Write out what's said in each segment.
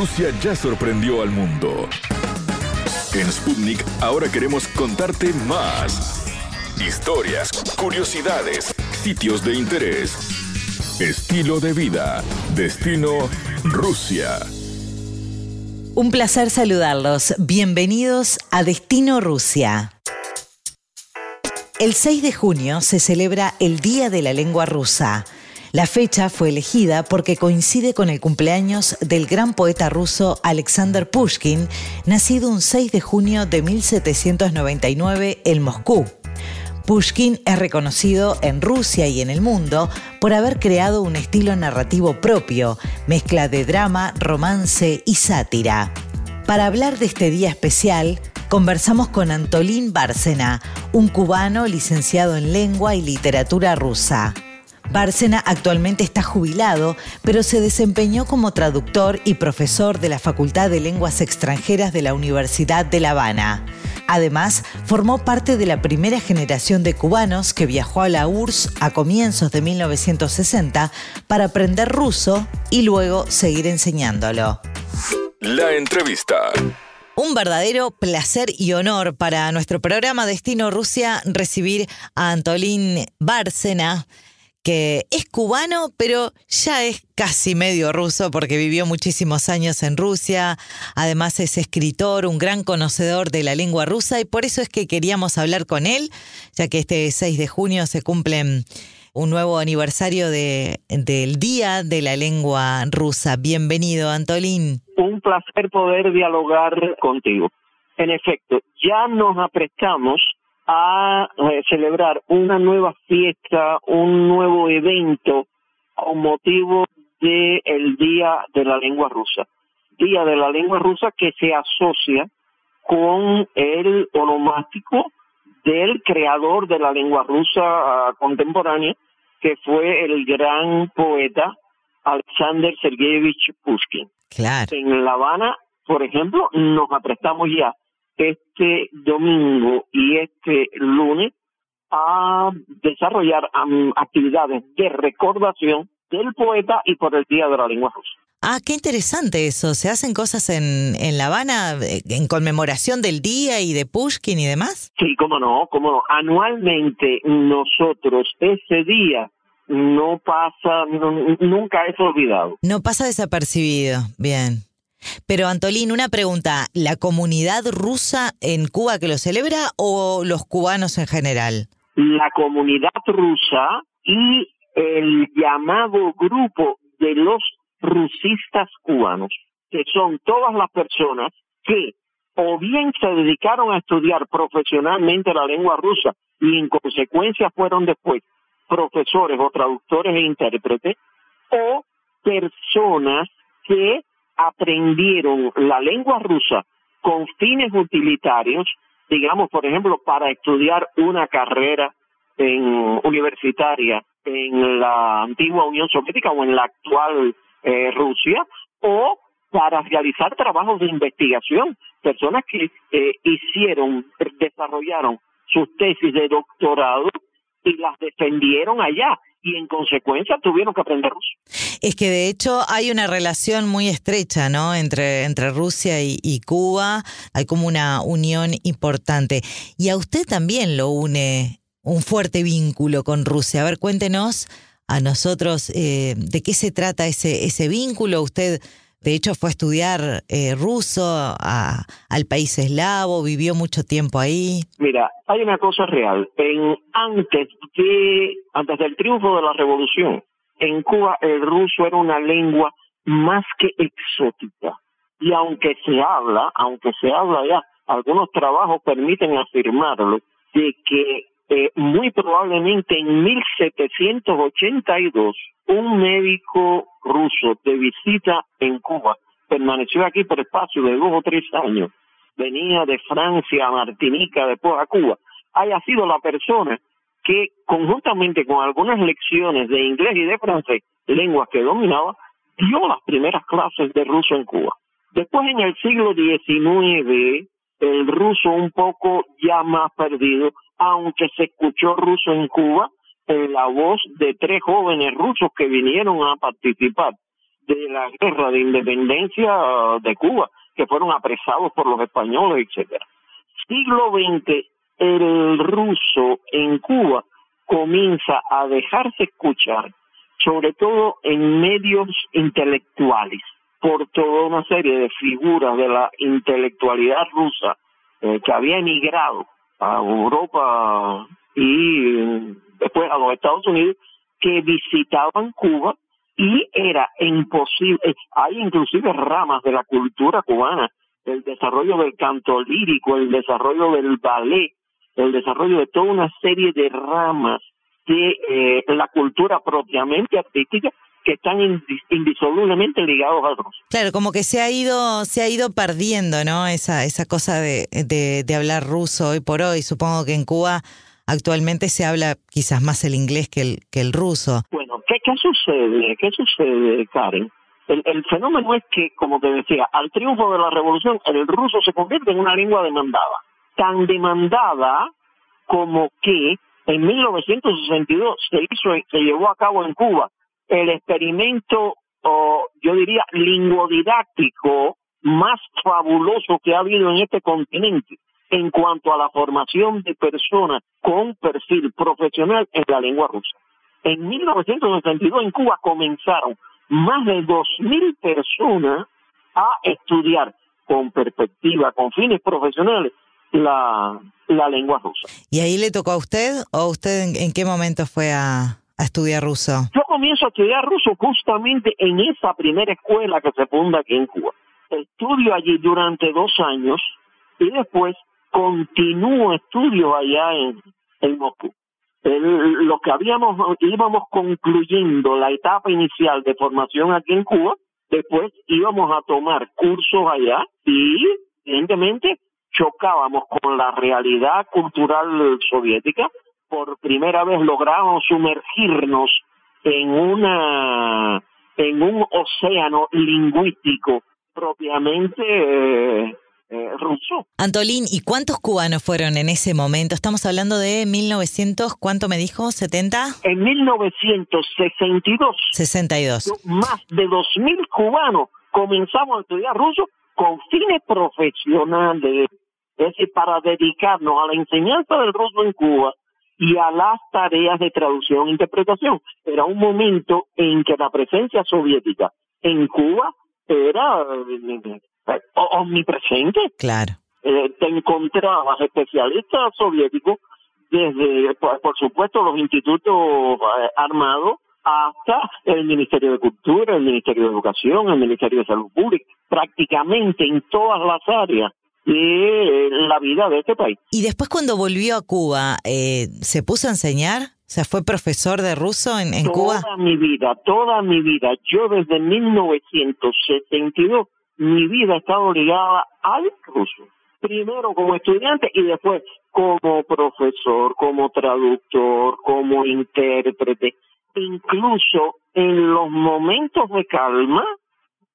Rusia ya sorprendió al mundo. En Sputnik ahora queremos contarte más. Historias, curiosidades, sitios de interés, estilo de vida, destino Rusia. Un placer saludarlos. Bienvenidos a Destino Rusia. El 6 de junio se celebra el Día de la Lengua Rusa. La fecha fue elegida porque coincide con el cumpleaños del gran poeta ruso Alexander Pushkin, nacido un 6 de junio de 1799 en Moscú. Pushkin es reconocido en Rusia y en el mundo por haber creado un estilo narrativo propio, mezcla de drama, romance y sátira. Para hablar de este día especial, conversamos con Antolín Bárcena, un cubano licenciado en lengua y literatura rusa. Bárcena actualmente está jubilado, pero se desempeñó como traductor y profesor de la Facultad de Lenguas Extranjeras de la Universidad de La Habana. Además, formó parte de la primera generación de cubanos que viajó a la URSS a comienzos de 1960 para aprender ruso y luego seguir enseñándolo. La entrevista. Un verdadero placer y honor para nuestro programa Destino Rusia recibir a Antolín Bárcena que es cubano, pero ya es casi medio ruso porque vivió muchísimos años en Rusia. Además es escritor, un gran conocedor de la lengua rusa y por eso es que queríamos hablar con él, ya que este 6 de junio se cumple un nuevo aniversario de, del Día de la Lengua Rusa. Bienvenido, Antolín. Un placer poder dialogar contigo. En efecto, ya nos aprestamos a celebrar una nueva fiesta, un nuevo evento con motivo del el Día de la Lengua Rusa. Día de la Lengua Rusa que se asocia con el onomástico del creador de la lengua rusa ah, contemporánea, que fue el gran poeta Alexander Sergeyevich Pushkin. Claro. En La Habana, por ejemplo, nos aprestamos ya este domingo y este lunes a desarrollar actividades de recordación del poeta y por el Día de la Lengua Rusa. Ah, qué interesante eso. ¿Se hacen cosas en, en La Habana eh, en conmemoración del día y de Pushkin y demás? Sí, cómo no, cómo no. Anualmente nosotros ese día no pasa, nunca es olvidado. No pasa desapercibido, bien. Pero Antolín, una pregunta, ¿la comunidad rusa en Cuba que lo celebra o los cubanos en general? La comunidad rusa y el llamado grupo de los rusistas cubanos, que son todas las personas que o bien se dedicaron a estudiar profesionalmente la lengua rusa y en consecuencia fueron después profesores o traductores e intérpretes, o personas que aprendieron la lengua rusa con fines utilitarios, digamos, por ejemplo, para estudiar una carrera en universitaria en la antigua Unión Soviética o en la actual eh, Rusia, o para realizar trabajos de investigación, personas que eh, hicieron, desarrollaron sus tesis de doctorado y las defendieron allá y en consecuencia tuvieron que aprender ruso. Es que de hecho hay una relación muy estrecha, ¿no? Entre, entre Rusia y, Cuba, hay como una unión importante. Y a usted también lo une un fuerte vínculo con Rusia. A ver, cuéntenos a nosotros eh, de qué se trata ese, ese vínculo. Usted de hecho, fue a estudiar eh, ruso al país eslavo, vivió mucho tiempo ahí. Mira, hay una cosa real. En, antes, de, antes del triunfo de la revolución, en Cuba el ruso era una lengua más que exótica. Y aunque se habla, aunque se habla ya, algunos trabajos permiten afirmarlo, de que eh, muy probablemente en 1782 un médico ruso de visita en Cuba permaneció aquí por espacio de dos o tres años, venía de Francia Martinica, después a Cuba, haya sido la persona que conjuntamente con algunas lecciones de inglés y de francés, lenguas que dominaba, dio las primeras clases de ruso en Cuba. Después en el siglo XIX, el ruso un poco ya más perdido, aunque se escuchó ruso en Cuba, en la voz de tres jóvenes rusos que vinieron a participar de la guerra de independencia de Cuba, que fueron apresados por los españoles, etcétera. Siglo XX, el ruso en Cuba comienza a dejarse escuchar, sobre todo en medios intelectuales, por toda una serie de figuras de la intelectualidad rusa eh, que había emigrado a Europa y después a los Estados Unidos, que visitaban Cuba y era imposible, hay inclusive ramas de la cultura cubana, el desarrollo del canto lírico, el desarrollo del ballet, el desarrollo de toda una serie de ramas de eh, la cultura propiamente artística que están indisolublemente ligados a otros. Claro, como que se ha ido se ha ido perdiendo, ¿no? Esa esa cosa de, de, de hablar ruso hoy por hoy. Supongo que en Cuba actualmente se habla quizás más el inglés que el, que el ruso. Bueno, ¿qué, qué sucede? ¿Qué sucede, Karen? El, el, fenómeno es que, como te decía, al triunfo de la revolución, el ruso se convierte en una lengua demandada. Tan demandada como que en 1962 se hizo, se llevó a cabo en Cuba el experimento, o yo diría, lingüodidáctico más fabuloso que ha habido en este continente en cuanto a la formación de personas con perfil profesional en la lengua rusa. En 1962 en Cuba comenzaron más de 2.000 personas a estudiar con perspectiva, con fines profesionales, la, la lengua rusa. ¿Y ahí le tocó a usted o usted en, en qué momento fue a, a estudiar ruso? Yo comienzo a estudiar ruso justamente en esa primera escuela que se funda aquí en Cuba. Estudio allí durante dos años y después continúo estudios allá en, en Moscú. lo que habíamos, íbamos concluyendo la etapa inicial de formación aquí en Cuba, después íbamos a tomar cursos allá y, evidentemente, chocábamos con la realidad cultural soviética. Por primera vez logramos sumergirnos en una en un océano lingüístico propiamente eh, eh, ruso. Antolín, ¿y cuántos cubanos fueron en ese momento? Estamos hablando de 1900, ¿cuánto me dijo? ¿70? En 1962. 62. Más de 2.000 cubanos comenzamos a estudiar ruso con fines profesionales, es decir, para dedicarnos a la enseñanza del ruso en Cuba y a las tareas de traducción e interpretación. Era un momento en que la presencia soviética en Cuba era eh, omnipresente. Claro. Eh, te encontrabas especialistas soviéticos desde, por, supuesto, los institutos eh, armados hasta el Ministerio de Cultura, el Ministerio de Educación, el Ministerio de Salud Pública, prácticamente en todas las áreas de la vida de este país. Y después cuando volvió a Cuba, eh, ¿se puso a enseñar? O sea, ¿fue profesor de ruso en, en Cuba? Toda mi vida, toda mi vida. Yo desde 1972 mi vida ha estado ligada al ruso. Primero como estudiante y después como profesor, como traductor, como intérprete. Incluso en los momentos de calma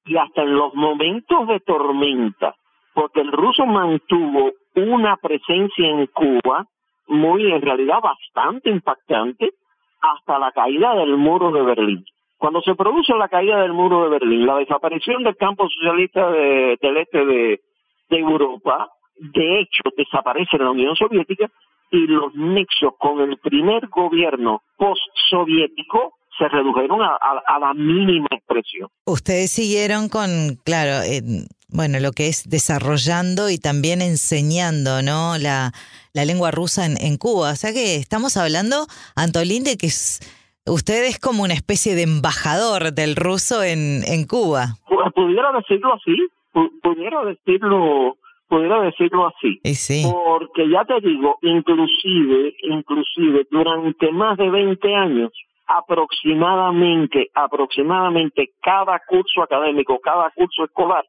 y hasta en los momentos de tormenta, porque el ruso mantuvo una presencia en Cuba muy, en realidad, bastante impactante hasta la caída del muro de Berlín. Cuando se produce la caída del muro de Berlín, la desaparición del campo socialista del este de, Europa, de hecho desaparece la Unión Soviética y los nexos con el primer gobierno post-soviético se redujeron a, la mínima expresión. Ustedes siguieron con, claro, bueno, lo que es desarrollando y también enseñando, ¿no? La, la lengua rusa en, en Cuba. O sea que estamos hablando, Antolín, de que es Usted es como una especie de embajador del ruso en, en Cuba. Pudiera decirlo así, pudiera decirlo, pudiera decirlo así. Sí. Porque ya te digo, inclusive, inclusive durante más de 20 años, aproximadamente, aproximadamente cada curso académico, cada curso escolar,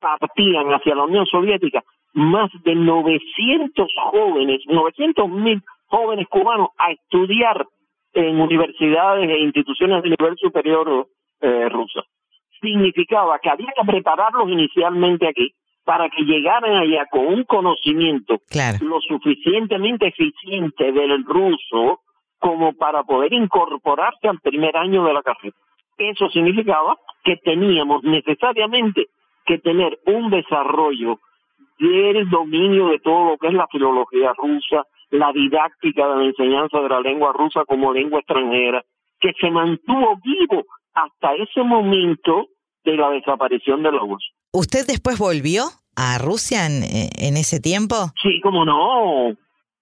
partían hacia la Unión Soviética más de 900 jóvenes, 900 mil jóvenes cubanos a estudiar en universidades e instituciones de nivel superior eh, rusa. Significaba que había que prepararlos inicialmente aquí para que llegaran allá con un conocimiento lo suficientemente eficiente del ruso como para poder incorporarse al primer año de la carrera. Eso significaba que teníamos necesariamente que tener un desarrollo del dominio de todo lo que es la filología rusa, la didáctica de la enseñanza de la lengua rusa como lengua extranjera, que se mantuvo vivo hasta ese momento de la desaparición de la voz. ¿Usted después volvió a Rusia en, en ese tiempo? Sí, como no,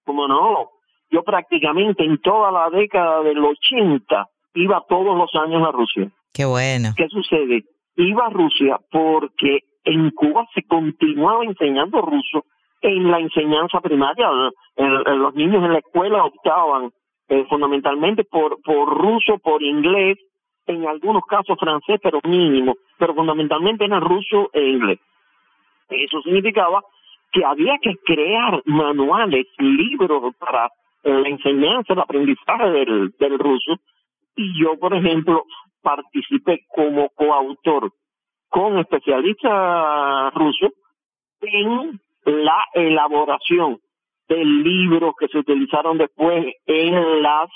como no. Yo prácticamente en toda la década del 80 iba todos los años a Rusia. Qué bueno. ¿Qué sucede? Iba a Rusia porque en Cuba se continuaba enseñando ruso en la enseñanza primaria. los niños en la escuela optaban eh, fundamentalmente por, por ruso, por inglés, en algunos casos francés, pero mínimo, pero fundamentalmente era ruso e inglés. Eso significaba que había que crear manuales, libros para la enseñanza, el aprendizaje del, del ruso. Y yo, por ejemplo, participé como coautor con especialistas rusos en la elaboración de libros que se utilizaron después en las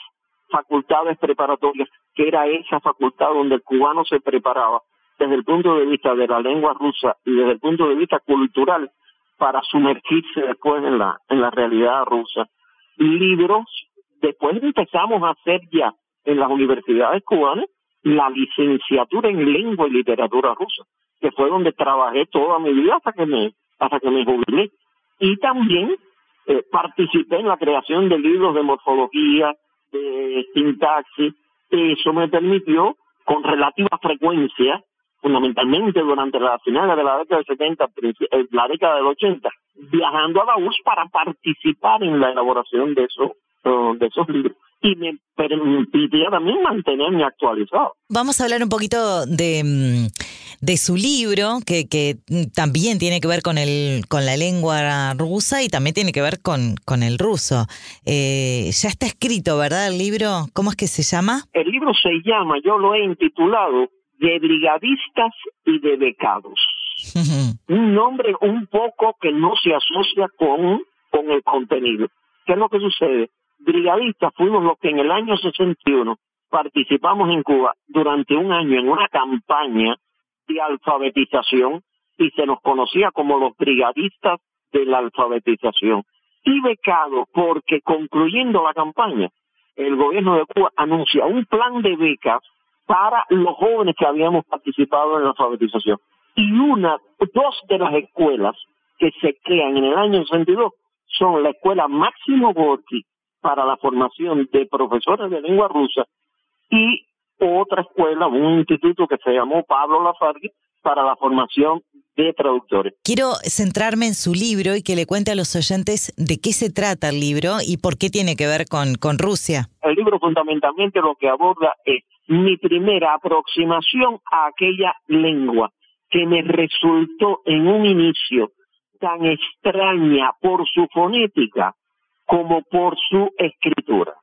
facultades preparatorias, que era esa facultad donde el cubano se preparaba desde el punto de vista de la lengua rusa y desde el punto de vista cultural para sumergirse después en la en la realidad rusa. Libros, después empezamos a hacer ya en las universidades cubanas la licenciatura en lengua y literatura rusa, que fue donde trabajé toda mi vida hasta que me hasta que me jubilé. Y también eh, participé en la creación de libros de morfología, de sintaxis. Eso me permitió, con relativa frecuencia, fundamentalmente durante la finales de la década del 70, eh, la década del 80, viajando a URSS para participar en la elaboración de esos, de esos libros y me permitiría también mantenerme actualizado. Vamos a hablar un poquito de, mm, de su libro, que, que también tiene que ver con, el, con la lengua rusa y también tiene que ver con, con el ruso. Eh, ya está escrito, ¿verdad, el libro? ¿Cómo es que se llama? El libro se llama, yo lo he intitulado, De Brigadistas y de Becados. un nombre un poco que no se asocia con, con el contenido. ¿Qué es lo que sucede? brigadistas fuimos los que en el año 61 participamos en Cuba durante un año en una campaña de alfabetización y se nos conocía como los brigadistas de la alfabetización. Y becado porque concluyendo la campaña, el gobierno de Cuba anuncia un plan de becas para los jóvenes que habíamos participado en la alfabetización. Y una, dos de las escuelas que se crean en el año 62 son la escuela Máximo Gorky para la formación de profesores de lengua rusa y otra escuela, un instituto que se llamó Pablo Lafargue para la formación de traductores. Quiero centrarme en su libro y que le cuente a los oyentes de qué se trata el libro y por qué tiene que ver con, con Rusia. El libro fundamentalmente lo que aborda es mi primera aproximación a aquella lengua que me resultó en un inicio tan extraña por su fonética como por su escritura.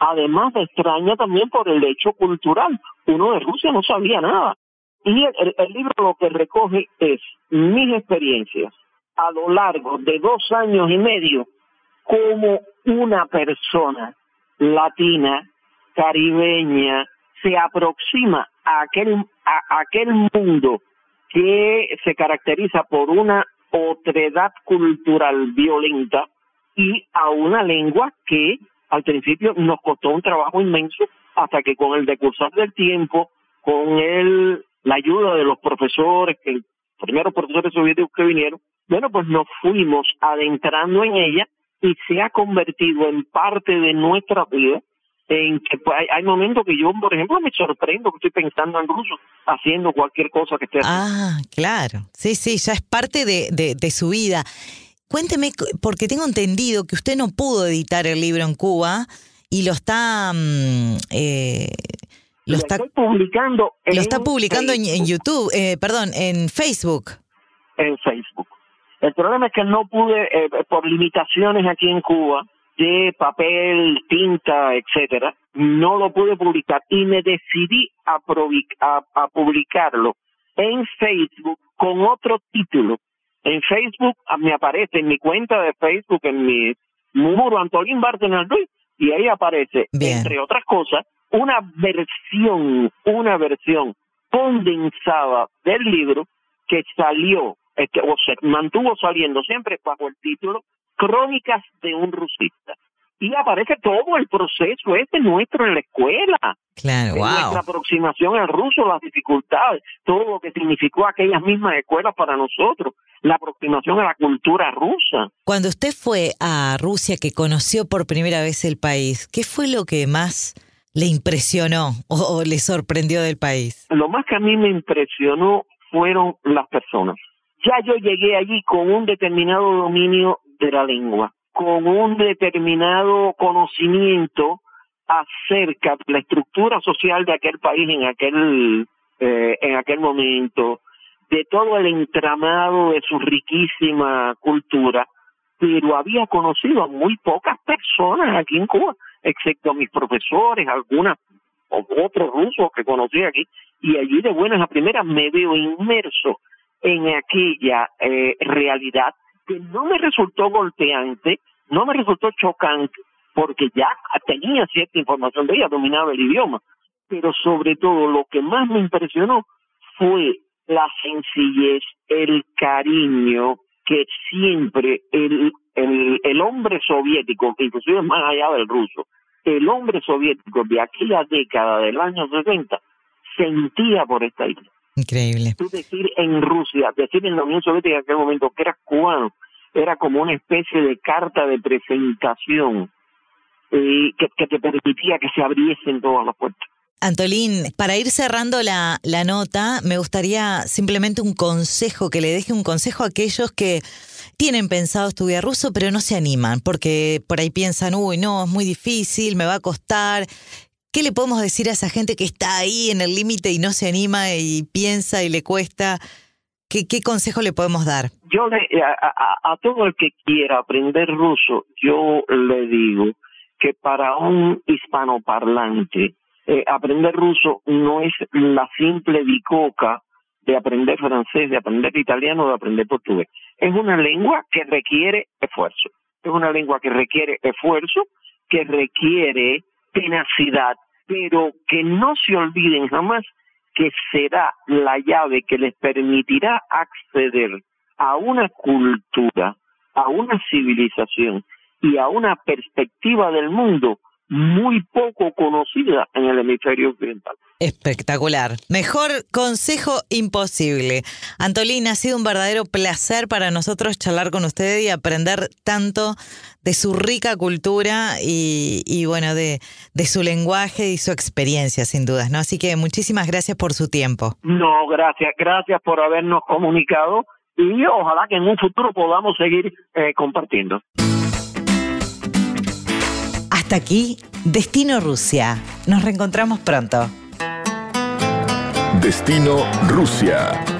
Además de extraña también por el hecho cultural. Uno de Rusia no sabía nada. Y el, libro lo que recoge es mis experiencias a lo largo de dos años y medio como una persona latina, caribeña, se aproxima a aquel, a aquel mundo que se caracteriza por una otredad cultural violenta, y a una lengua que al principio nos costó un trabajo inmenso hasta que con el decursar del tiempo, con el, la ayuda de los profesores, que el primeros profesores soviéticos que vinieron, bueno, pues nos fuimos adentrando en ella y se ha convertido en parte de nuestra vida en que pues, hay, momentos que yo, por ejemplo, me sorprendo que estoy pensando en ruso, haciendo cualquier cosa que esté haciendo. Ah, claro. Sí, sí, ya es parte de su vida. Cuénteme, porque tengo entendido que usted no pudo editar el libro en Cuba y lo está... Mm, eh, lo, está publicando lo está publicando en, YouTube, eh, perdón, en Facebook. En Facebook. El problema es que no pude, eh, por limitaciones aquí en Cuba, de papel, tinta, etcétera, no lo pude publicar y me decidí a, a publicarlo en Facebook con otro título en Facebook ah, me aparece en mi cuenta de Facebook, en mi muro Antolín Bartenal Ruiz, y ahí aparece, entre otras cosas, una versión, una versión condensada del libro que salió, este, o se mantuvo saliendo siempre bajo el título Crónicas de un rusista. Y aparece todo el proceso este nuestro en la escuela. Claro, wow. Nuestra aproximación al ruso, las dificultades, todo lo que significó aquellas mismas escuelas para nosotros, la aproximación a la cultura rusa. Cuando usted fue a Rusia, que conoció por primera vez el país, ¿qué fue lo que más le impresionó o, le sorprendió del país? Lo más que a mí me impresionó fueron las personas. Ya yo llegué allí con un determinado dominio de la lengua, con un determinado conocimiento acerca de la estructura social de aquel país en aquel eh, en aquel momento, de todo el entramado de su riquísima cultura, pero había conocido a muy pocas personas aquí en Cuba, excepto mis profesores, algunas otros rusos que conocí aquí, y allí de buenas a primeras me veo inmerso en aquella eh, realidad que no me resultó golpeante, no me resultó chocante, porque ya tenía cierta información de ella, dominaba el idioma, pero sobre todo lo que más me impresionó fue la sencillez, el cariño que siempre el, el, el hombre soviético, inclusive más allá del ruso, el hombre soviético de aquella década del año 60 sentía por esta isla. Increíble. Tú decir en Rusia, decir en la Unión Soviética en aquel momento que eras cubano, era como una especie de carta de presentación eh, que, que te permitía que se abriesen todas las puertas. Antolín, para ir cerrando la, la, nota, me gustaría simplemente un consejo, que le deje un consejo a aquellos que tienen pensado estudiar ruso, pero no se animan, porque por ahí piensan, uy, no, es muy difícil, me va a costar. ¿Qué le podemos decir a esa gente que está ahí en el límite y no se anima y piensa y le cuesta? ¿Qué, qué consejo le podemos dar? Yo le, a, a todo el que quiera aprender ruso, yo le digo que para un hispanoparlante, eh, aprender ruso no es la simple bicoca de aprender francés, de aprender italiano, de aprender portugués. Es una lengua que requiere esfuerzo. Es una lengua que requiere esfuerzo, que requiere tenacidad, pero que no se olviden jamás que será la llave que les permitirá acceder a una cultura, a una civilización y a una perspectiva del mundo muy poco conocida en el hemisferio occidental. Espectacular. Mejor consejo imposible. Antolín, ha sido un verdadero placer para nosotros charlar con usted y aprender tanto de su rica cultura y, y bueno, de, de, su lenguaje y su experiencia, sin dudas, ¿no? Así que muchísimas gracias por su tiempo. No, gracias, gracias por habernos comunicado y ojalá que en un futuro podamos seguir eh, compartiendo. Hasta aquí, Destino Rusia. Nos reencontramos pronto. Destino Rusia.